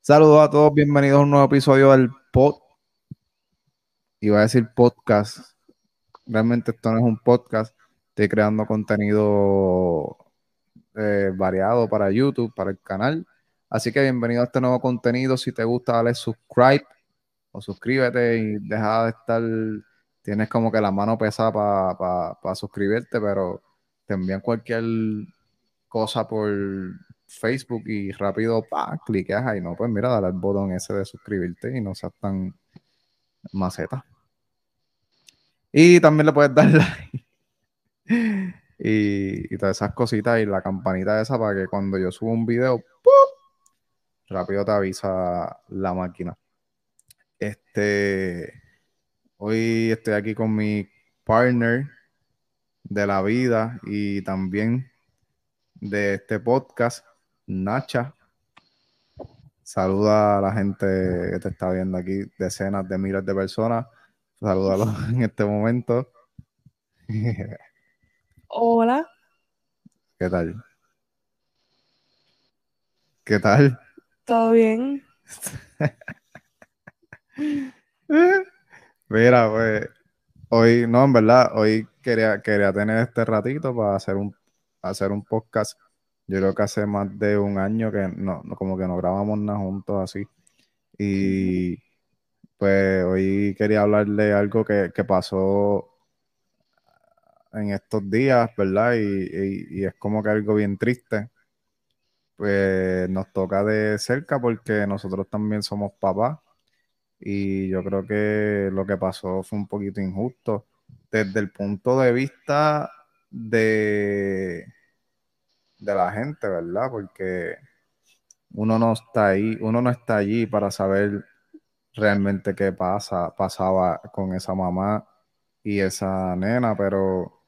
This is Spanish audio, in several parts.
Saludos a todos, bienvenidos a un nuevo episodio del pod. Iba a decir podcast. Realmente esto no es un podcast. Estoy creando contenido eh, variado para YouTube, para el canal. Así que bienvenido a este nuevo contenido. Si te gusta, dale subscribe o suscríbete y deja de estar. Tienes como que la mano pesada para suscribirte, pero te envían cualquier cosa por Facebook y rápido, pa, cliqueas ahí, no, pues mira, dale al botón ese de suscribirte y no seas tan maceta. Y también le puedes dar like. y, todas esas cositas y la campanita esa para que cuando yo subo un video, rápido te avisa la máquina. Este, hoy estoy aquí con mi partner de la vida y también de este podcast, Nacha. Saluda a la gente que te está viendo aquí, decenas de miles de personas. Salúdalos en este momento. Hola. ¿Qué tal? ¿Qué tal? ¿Todo bien? Mira, pues, hoy, no, en verdad, hoy quería, quería tener este ratito para hacer un, hacer un podcast. Yo creo que hace más de un año que no, como que no grabamos nada juntos así. Y pues hoy quería hablarle de algo que, pasó en estos días, ¿verdad? Y, es como que algo bien triste. Pues nos toca de cerca porque nosotros también somos papás y yo creo que lo que pasó fue un poquito injusto desde el punto de vista de, de la gente, ¿verdad? Porque uno no está ahí, uno no está allí para saber realmente qué pasa, pasaba con esa mamá y esa nena, pero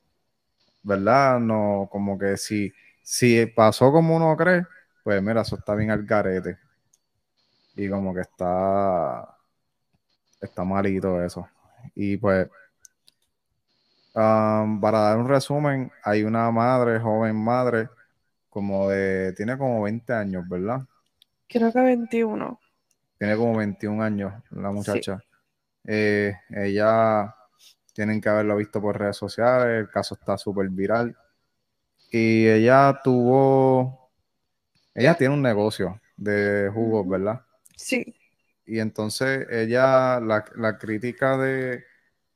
¿verdad? No, como que si, si pasó como uno cree, pues mira, eso está bien al garete. Y como que está, está malito eso. Y pues para dar un resumen, hay una madre, joven madre, como de, tiene como 20 años, ¿verdad? Creo que 21. Tiene como 21 años la muchacha. Eh, ella, tienen que haberlo visto por redes sociales, el caso está súper viral. Y ella tuvo, ella tiene un negocio de jugos, ¿verdad? Sí. Y entonces ella, la, la crítica de,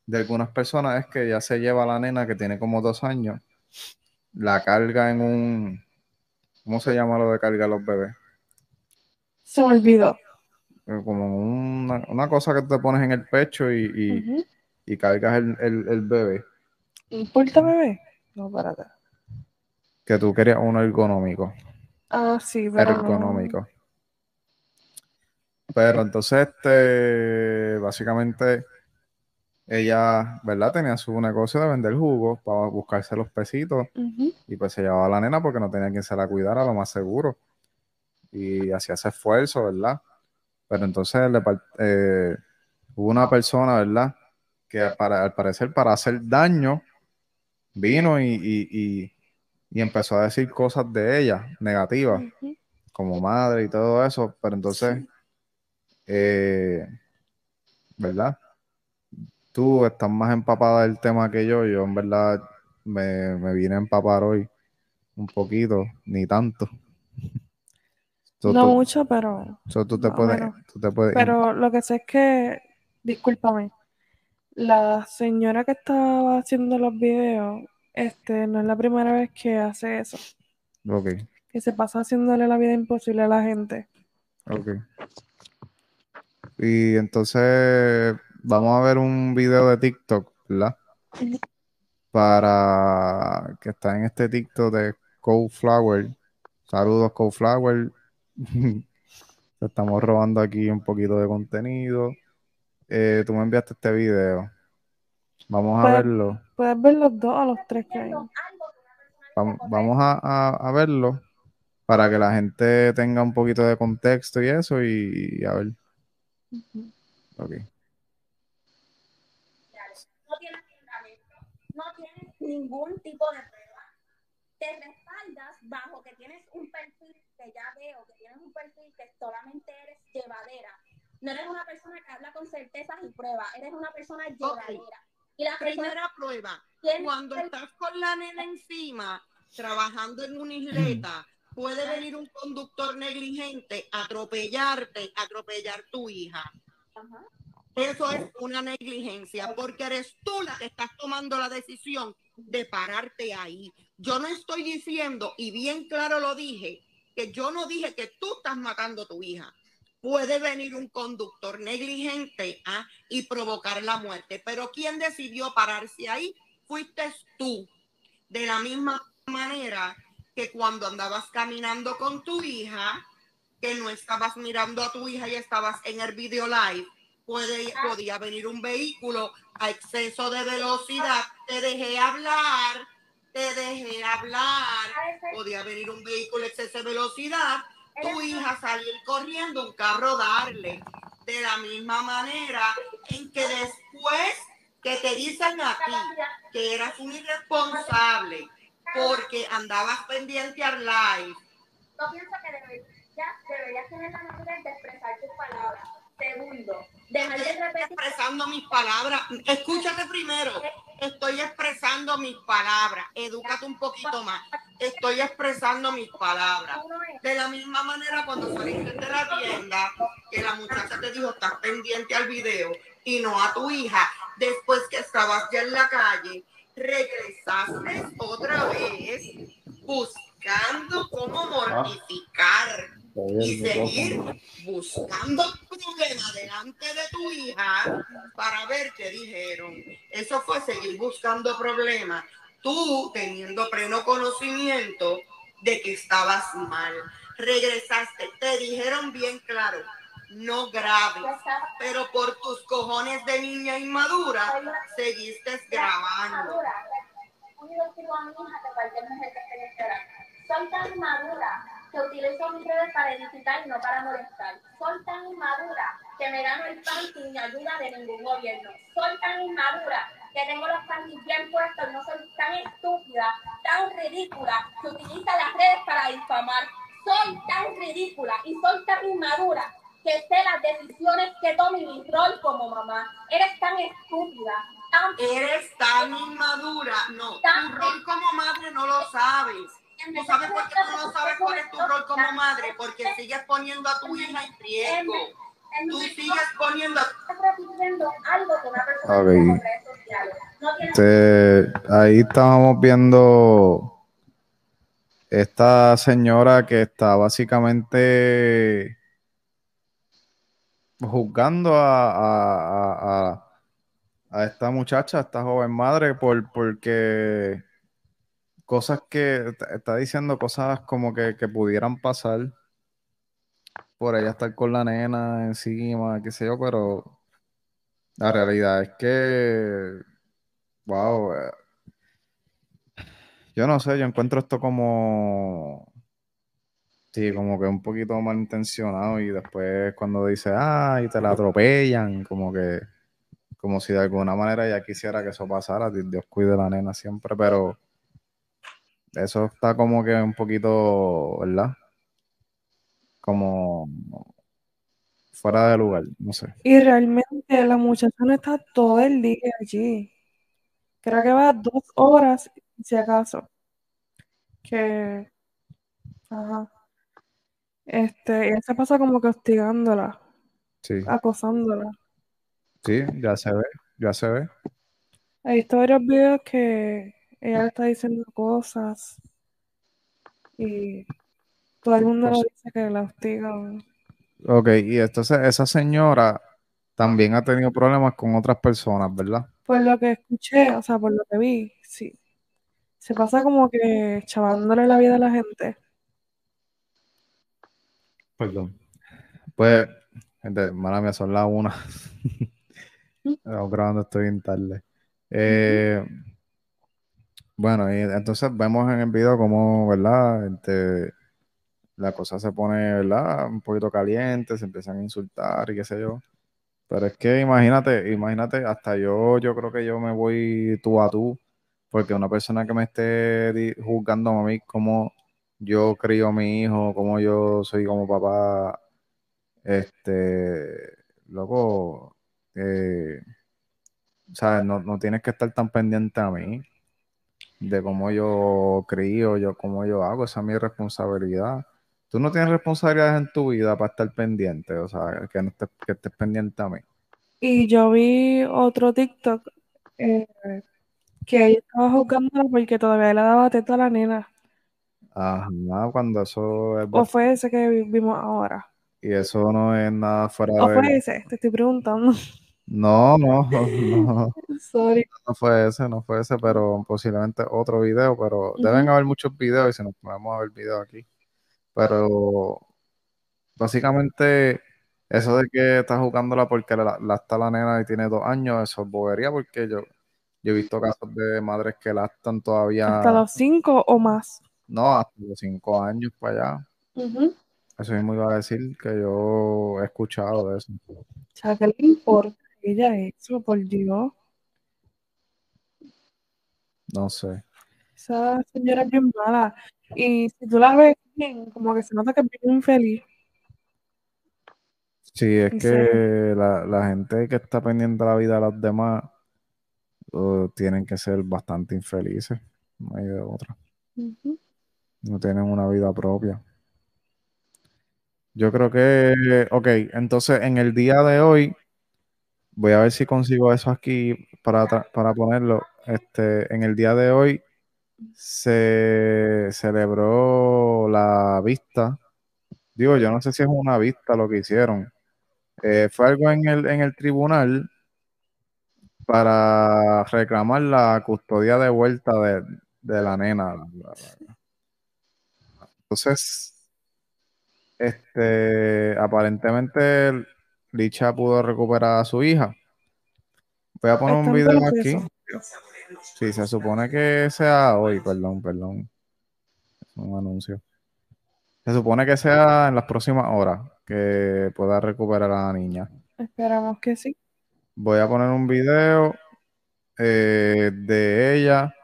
de algunas personas es que ya se lleva a la nena que tiene como dos años, la carga en un, ¿cómo se llama lo de cargar los bebés? Se me olvidó. Eh, como una, una cosa que te pones en el pecho y, y, cargas el, el, el, bebé. ¿Importa bebé? No, para Que tú querías uno ergonómico. Ah, sí, pero Ergonómico. Pero entonces, este, básicamente, ella, ¿verdad? Tenía su negocio de vender jugos para buscarse los pesitos y pues se llevaba a la nena porque no tenía quien se la cuidara, lo más seguro. Y hacía ese esfuerzo, ¿verdad? Pero entonces le, eh, hubo una persona, ¿verdad? Que para, al parecer para hacer daño vino y, empezó a decir cosas de ella, negativas, como madre y todo eso. Pero entonces, eh, ¿verdad? tú estás más empapada del tema que yo. Yo, en verdad, me, vine a empapar hoy un poquito, ni tanto. no mucho, pero. tú, te puedes, Pero lo que sé es que, discúlpame, la señora que estaba haciendo los videos, este, no es la primera vez que hace eso. Ok. Que se pasa haciéndole la vida imposible a la gente. Ok. Y entonces, vamos a ver un video de TikTok, ¿verdad? Para que está en este TikTok de Flower. Saludos, Flower. Estamos robando aquí un poquito de contenido. Eh, tú me enviaste este video. Vamos a verlo. Puedes ver los dos a los tres que hay. Vamos, a, verlo para que la gente tenga un poquito de contexto y eso y, a ver. Ok. ningún tipo de prueba. Te respaldas bajo que tienes un perfil que ya veo, que tienes un perfil que solamente eres llevadera. No eres una persona que habla con certezas y pruebas, eres una persona llevadera. Y la Primera prueba, cuando estás con la nena encima, trabajando en una isleta, puede venir un conductor negligente, atropellarte, atropellar tu hija. Eso es una negligencia, porque eres tú la que estás tomando la decisión de pararte ahí. Yo no estoy diciendo, y bien claro lo dije, que yo no dije que tú estás matando a tu hija. Puede venir un conductor negligente ¿ah? y provocar la muerte, pero ¿quién decidió pararse ahí? Fuiste tú. De la misma manera que cuando andabas caminando con tu hija, que no estabas mirando a tu hija y estabas en el video live, puede, podía venir un vehículo a exceso de velocidad, te dejé hablar, te dejé hablar, podía venir un vehículo a exceso de velocidad, tu hija salir corriendo, un carro darle. De la misma manera en que después que te dicen a ti que eras un irresponsable porque andabas pendiente al live. No pienso que deberías, deberías tener la madurez de expresar tus palabras. Segundo, dejar de repetir. Expresando mis palabras. Escúchate primero. Estoy expresando mis palabras. Edúcate un poquito más. Estoy expresando mis palabras. De la misma manera, cuando saliste de la tienda, que la muchacha te dijo, estás pendiente al video y no a tu hija, después que estabas ya en la calle, regresaste otra vez buscando cómo mortificar y seguir buscando problema delante de tu hija para ver qué dijeron. Eso fue seguir buscando problemas. Tú teniendo pleno conocimiento de que estabas mal. Regresaste, te dijeron bien claro, no graves, pero por tus cojones de niña inmadura seguiste grabando. Soy tan inmadura que utilizo mis redes para edificar y no para molestar. Soy tan inmadura que me gano el pan sin ayuda de ningún gobierno. Soy tan inmadura que tengo los panties bien puestos no soy tan estúpida, tan ridícula que utiliza las redes para difamar. Soy tan ridícula y soy tan inmadura que sé las decisiones que tome mi rol como mamá. Eres tan estúpida. Tan Eres tan inmadura. No, tu rol como madre no lo sabes. ¿Tú sabes por qué tú no sabes cuál es tu rol como madre? Porque sigues poniendo a tu hija en riesgo. Tú sigues poniendo algo que una persona este, ahí estábamos viendo esta señora que está básicamente juzgando a, a, esta muchacha, a esta joven madre, por, porque cosas que está diciendo cosas como que, pudieran pasar por ella estar con la nena encima, qué sé yo, pero la realidad es que, wow, eh, yo no sé, yo encuentro esto como Sí, como que un poquito malintencionado y después cuando dice, ah, y te la atropellan, como que, como si de alguna manera ella quisiera que eso pasara, Dios cuide la nena siempre, pero eso está como que un poquito, ¿verdad? Como fuera de lugar, no sé. Y realmente la muchacha no está todo el día allí. Creo que va dos horas, si acaso. Que, ajá. Este, él se pasa como que hostigándola, sí. acosándola. Sí, ya se ve, ya se ve. Hay visto varios videos que ella le está diciendo cosas y todo el mundo pues dice que la hostiga. Ok, y entonces esa señora también ha tenido problemas con otras personas, ¿verdad? Por lo que escuché, o sea, por lo que vi, sí. Se pasa como que chavándole la vida a la gente. Perdón. Pues, gente, mala mía, son las una. Estamos grabando, estoy bien tarde. Eh, bueno, y entonces vemos en el video cómo, ¿verdad? Este, la cosa se pone, ¿verdad? Un poquito caliente, se empiezan a insultar y qué sé yo. Pero es que imagínate, imagínate, hasta yo, yo creo que yo me voy tú a tú porque una persona que me esté juzgando a mí como yo crío a mi hijo, como yo soy como papá, este, loco, eh, ¿sabes? No, no tienes que estar tan pendiente a mí de cómo yo crío, yo cómo yo hago, esa es mi responsabilidad. Tú no tienes responsabilidades en tu vida para estar pendiente, o sea, que no estés, que estés pendiente a mí. Y yo vi otro TikTok eh, que ella estaba juzgándola porque todavía le daba teta a la nena. Ajá, cuando eso es ¿O fue ese que vi- vimos ahora? y eso no es nada fuera ¿O fue de... ese? Te estoy preguntando. No, no, no, Sorry. no fue ese, no fue ese, pero posiblemente otro video, pero deben haber muchos videos y si nos ponemos a ver videos aquí. Pero básicamente eso de que está jugándola porque la, la está la nena y tiene dos años, eso es bobería porque yo, yo he visto casos de madres que lactan todavía, Hasta los cinco o más. No, hasta los cinco años para allá. Ujú. Eso mismo iba a decir que yo he escuchado de eso. O sea, ¿qué le importa a ella eso? Por Dios. No sé. Esa señora es bien mala. Y si tú la ves bien, como que se nota que es bien infeliz. Sí, es que la, la gente que está pendiente de la vida de los demás uh, tienen que ser bastante infelices. No hay de otra. Ujú. No tienen una vida propia. Yo creo que, ok, entonces en el día de hoy, voy a ver si consigo eso aquí para, para ponerlo. Este, en el día de hoy se celebró la vista. Digo, yo no sé si es una vista lo que hicieron. Eh, fue algo en el, en el tribunal para reclamar la custodia de vuelta de, de la nena. Entonces, este, aparentemente Licha pudo recuperar a su hija. Voy a poner un video aquí. Sí, se supone que sea hoy, perdón, perdón. Es un anuncio. Se supone que sea en las próximas horas que pueda recuperar a la niña. Esperamos que sí. Voy a poner un video eh, de ella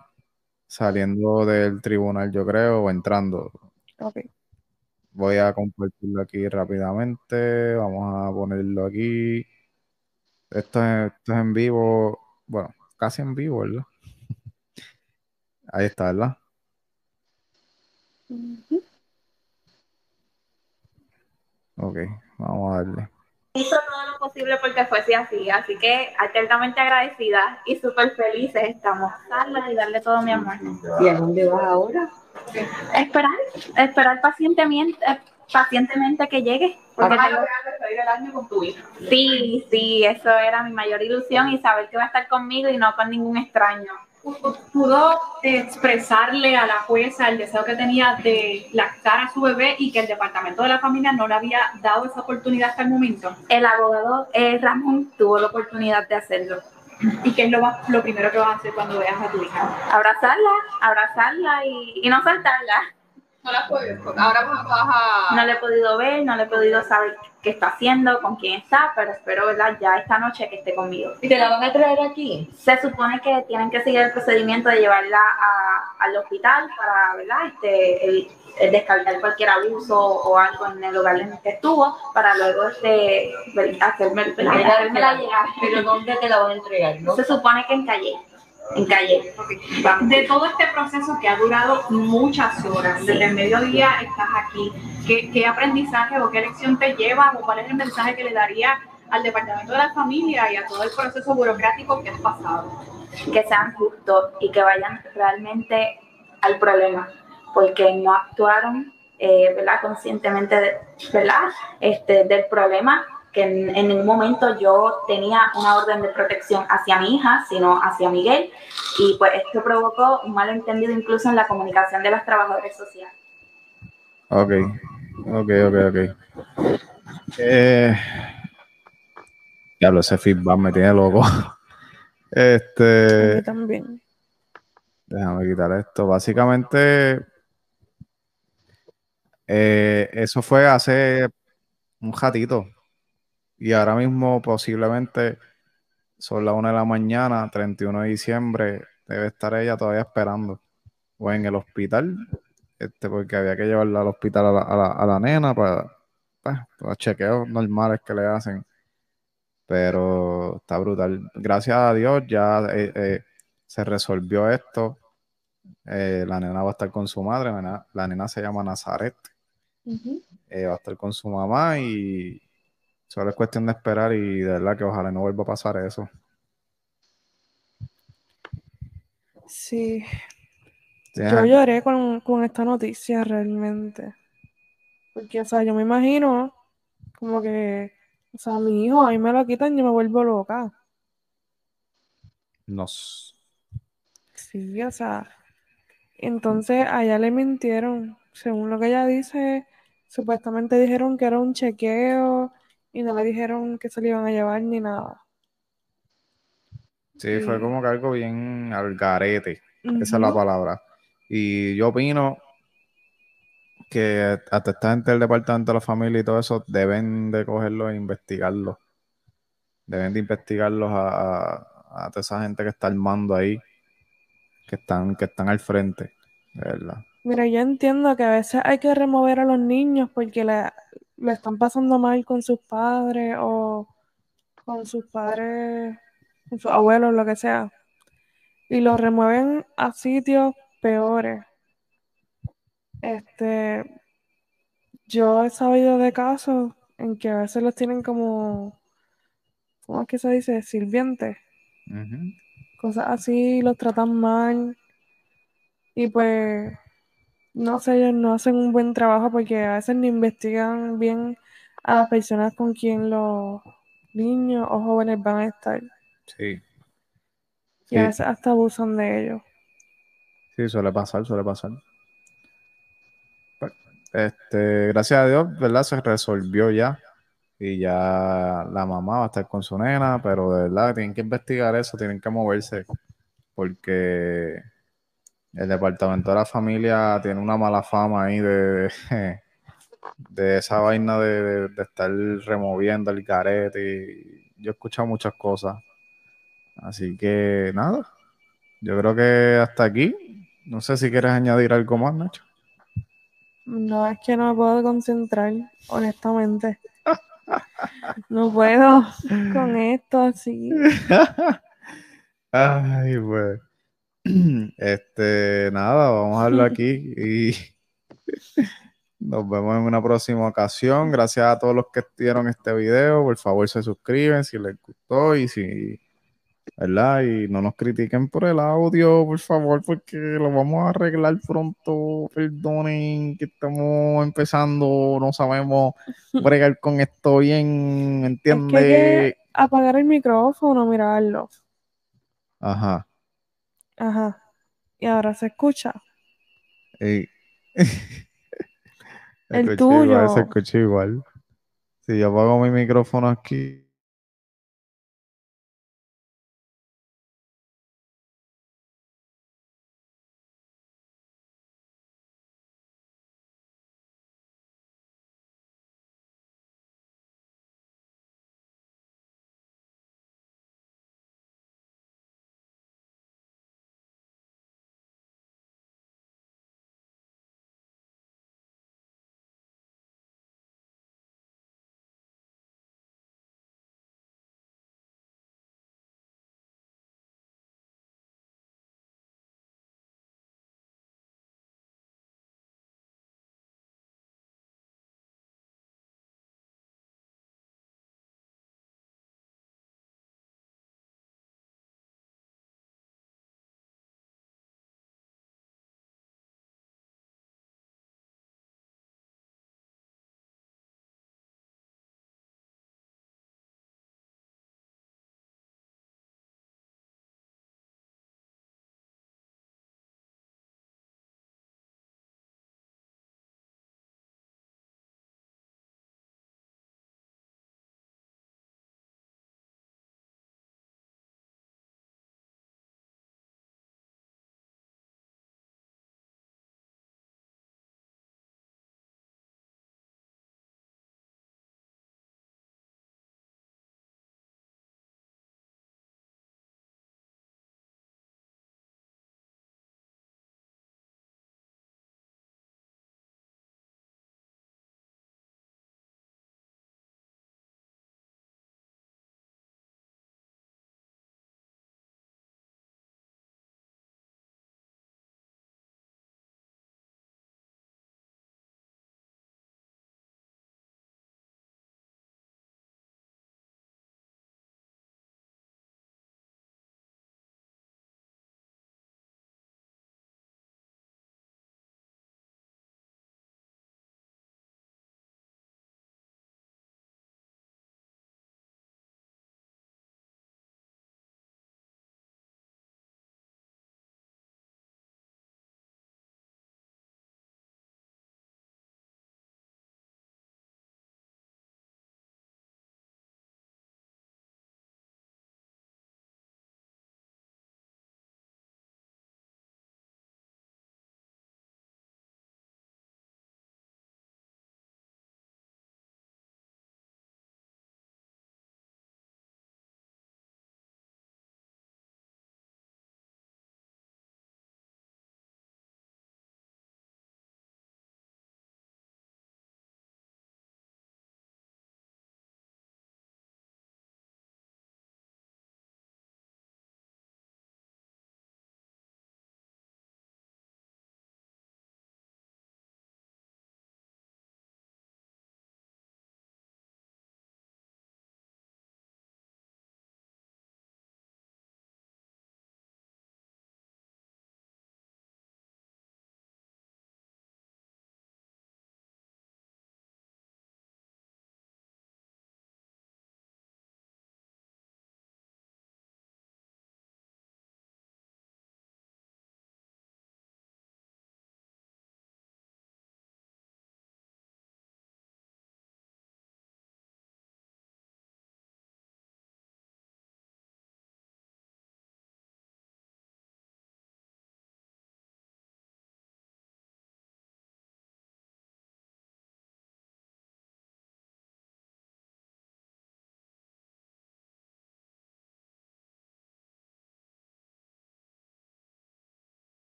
saliendo del tribunal, yo creo, o entrando. Ok. Voy a compartirlo aquí rápidamente. Vamos a ponerlo aquí. Esto es, esto es en vivo. Bueno, casi en vivo, ¿verdad? Ahí está, ¿verdad? Ok, vamos a darle. hizo todo lo posible porque fuese así, así que altamente agradecida y súper felices estamos. Darle y darle todo mi amor. ¿Y a dónde vas ahora? Esperar, esperar pacientemente, eh, pacientemente que llegue. Porque Vas a tengo- lograr despedir el año con tu hija. Sí, sí, eso era mi mayor ilusión y saber que va a estar conmigo y no con ningún extraño. pudo expresarle a la jueza el deseo que tenía de lactar a su bebé y que el departamento de la familia no le había dado esa oportunidad hasta el momento. El abogado eh, Ramón tuvo la oportunidad de hacerlo. ¿Y qué es lo, va- lo primero que vas a hacer cuando veas a tu hija? Abrazarla, abrazarla y, y no soltarla. No la puedes. Ahora vas, vas a. No le he podido ver, no le he podido saber qué está haciendo, con quién está, pero espero ¿verdad? ya esta noche que esté conmigo. ¿Y te la van a traer aquí? Se supone que tienen que seguir el procedimiento de llevarla a- al hospital para ¿verdad? Este, el- el descartar cualquier abuso o algo en el lugar en el que estuvo, para luego este, hacerme, ¿verdad? ¿Pero dónde te la van a entregar? ¿no? Se supone que en calle, en calle. De todo este proceso que ha durado muchas horas, desde el mediodía estás aquí, ¿qué, qué aprendizaje o qué lección te llevas o cuál es el mensaje que le daría al departamento de la familia y a todo el proceso burocrático que has pasado? que sean justos y que vayan realmente al problema, porque no actuaron eh, ¿verdad? conscientemente ¿verdad? Este, del problema, que en, en ningún momento yo tenía una orden de protección hacia mi hija, sino hacia Miguel, y pues esto provocó un malentendido incluso en la comunicación de los trabajadores sociales. Ok, ok, ok, ok. Eh, diablo, ese feedback me tiene loco. A Este, mí también. déjame quitar esto. Básicamente, eh, eso fue hace un ratito. Y ahora mismo posiblemente son las 1 de la mañana, 31 de diciembre. debe estar ella todavía esperando. O en el hospital, este, porque había que llevarla al hospital a la, a la, a la nena para, pues, para los chequeos normales que le hacen. Pero está brutal. Gracias a Dios ya eh, eh, se resolvió esto. Eh, la nena va a estar con su madre. La nena, la nena se llama Nazaret. Va a estar con su mamá y solo es cuestión de esperar y de verdad que ojalá no vuelva a pasar eso. Sí, yo lloré con, con esta noticia realmente. Porque, o sea, yo me imagino como que, o sea, mi hijo, a mí me lo quitan y yo me vuelvo loca. nos Sí, o sea, entonces a ella le mintieron. Según lo que ella dice, supuestamente dijeron que era un chequeo y no le dijeron que se le iban a llevar ni nada. Sí, fue como que algo bien al garete, esa es la palabra. Y yo opino que hasta esta gente del Departamento de la Familia y todo eso deben de cogerlo e investigarlo. Deben de investigarlos a, a, a toda esa gente que está armando ahí, que están, que están al frente, de verdad. Mira, yo entiendo que a veces hay que remover a los niños porque le, le están pasando mal con sus padres o con sus padres, con sus abuelos, lo que sea. Y los remueven a sitios peores. Este, yo he sabido de casos en que a veces los tienen como, ¿cómo es que se dice? Sirvientes. Cosas así, los tratan mal. Y pues, no sé, ellos no hacen un buen trabajo porque a veces no investigan bien a las personas con quien los niños o jóvenes van a estar. Sí, Y a veces hasta abusan de ellos. sí, suele pasar, suele pasar. Este, gracias a Dios, ¿verdad? Se resolvió ya. Y ya la mamá va a estar con su nena, pero de verdad tienen que investigar eso, tienen que moverse, porque el departamento de la familia tiene una mala fama ahí de, de esa vaina de, de- de estar removiendo el garete. Y yo he escuchado muchas cosas. Así que nada, yo creo que hasta aquí. No sé si quieres añadir algo más, Nacho. No es que no me puedo concentrar, honestamente. No puedo con esto así. Ay, pues. Este, nada, vamos a dejarlo aquí y nos vemos en una próxima ocasión. Gracias a todos los que vieron este video. Por favor, se suscriben si les gustó y si, ¿verdad? Y no nos critiquen por el audio, por favor, porque lo vamos a arreglar pronto. Perdonen que estamos empezando, no sabemos bregar con esto bien, ¿me Es que hay entiendes? que apagar el micrófono, mirarlo. Ajá. Ajá. Y ahora se escucha. Ey. El igual, se tuyo. escucha igual. Si yo apago mi micrófono aquí.